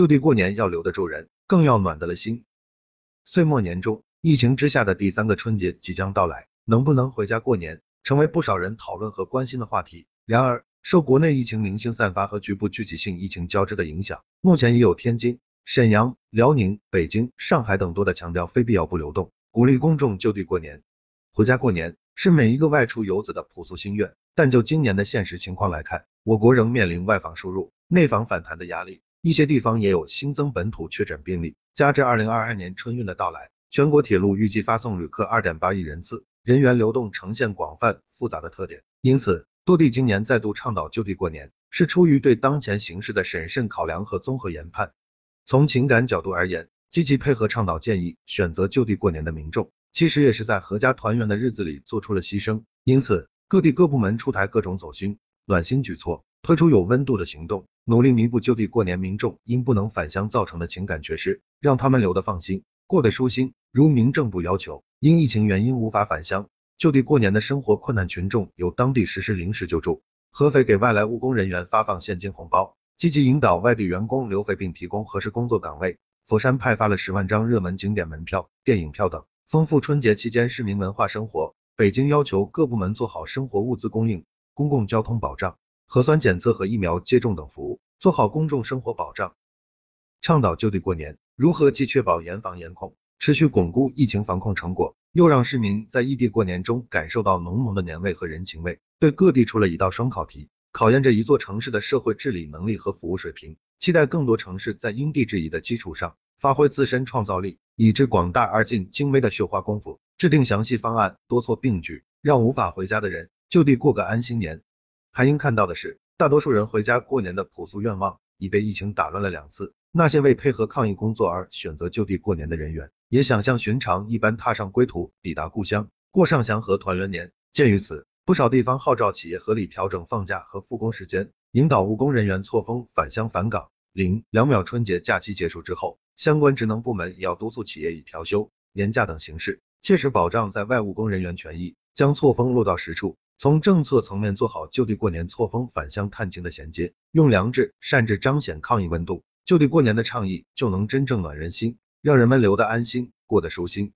就地过年要留得住人，更要暖得了心。岁末年终，疫情之下的第三个春节即将到来，能不能回家过年，成为不少人讨论和关心的话题。然而，受国内疫情零星散发和局部聚集性疫情交织的影响，目前已有天津、沈阳、辽宁、北京、上海等多的强调非必要不流动，鼓励公众就地过年。回家过年是每一个外出游子的朴素心愿，但就今年的现实情况来看，我国仍面临外防输入、内防反弹的压力，一些地方也有新增本土确诊病例。加之二零二二年春运的到来，全国铁路预计发送旅客二点八亿人次，人员流动呈现广泛复杂的特点，因此。多地今年再度倡导就地过年，是出于对当前形势的审慎考量和综合研判。从情感角度而言，积极配合倡导建议，选择就地过年的民众，其实也是在阖家团圆的日子里做出了牺牲。因此，各地各部门出台各种走心、暖心举措，推出有温度的行动，努力弥补就地过年民众因不能返乡造成的情感缺失，让他们留得放心，过得舒心。如民政部要求，因疫情原因无法返乡。就地过年的生活困难群众，由当地实施临时救助。合肥给外来务工人员发放现金红包，积极引导外地员工留肥并提供合适工作岗位。佛山派发了十万张热门景点门票、电影票等，丰富春节期间市民文化生活。北京要求各部门做好生活物资供应、公共交通保障、核酸检测和疫苗接种等服务，做好公众生活保障。倡导就地过年，如何既确保严防严控，持续巩固疫情防控成果？又让市民在异地过年中感受到浓浓的年味和人情味，对各地出了一道双考题，考验着一座城市的社会治理能力和服务水平。期待更多城市在因地制宜的基础上，发挥自身创造力，以致广大而尽精微的绣花功夫，制定详细方案，多措并举，让无法回家的人就地过个安心年。还应看到的是，大多数人回家过年的朴素愿望，已被疫情打乱了两次。那些为配合抗疫工作而选择就地过年的人员。也想像寻常一般踏上归途，抵达故乡，过上祥和团圆年。鉴于此，不少地方号召企业合理调整放假和复工时间，引导务工人员错峰返乡返岗。零两秒春节假期结束之后，相关职能部门也要督促企业以调休、年假等形式，切实保障在外务工人员权益，将错峰落到实处。从政策层面做好就地过年错峰返乡探亲的衔接，用良知善治彰显抗疫温度，就地过年的倡议就能真正暖人心。让人们留得安心，过得舒心。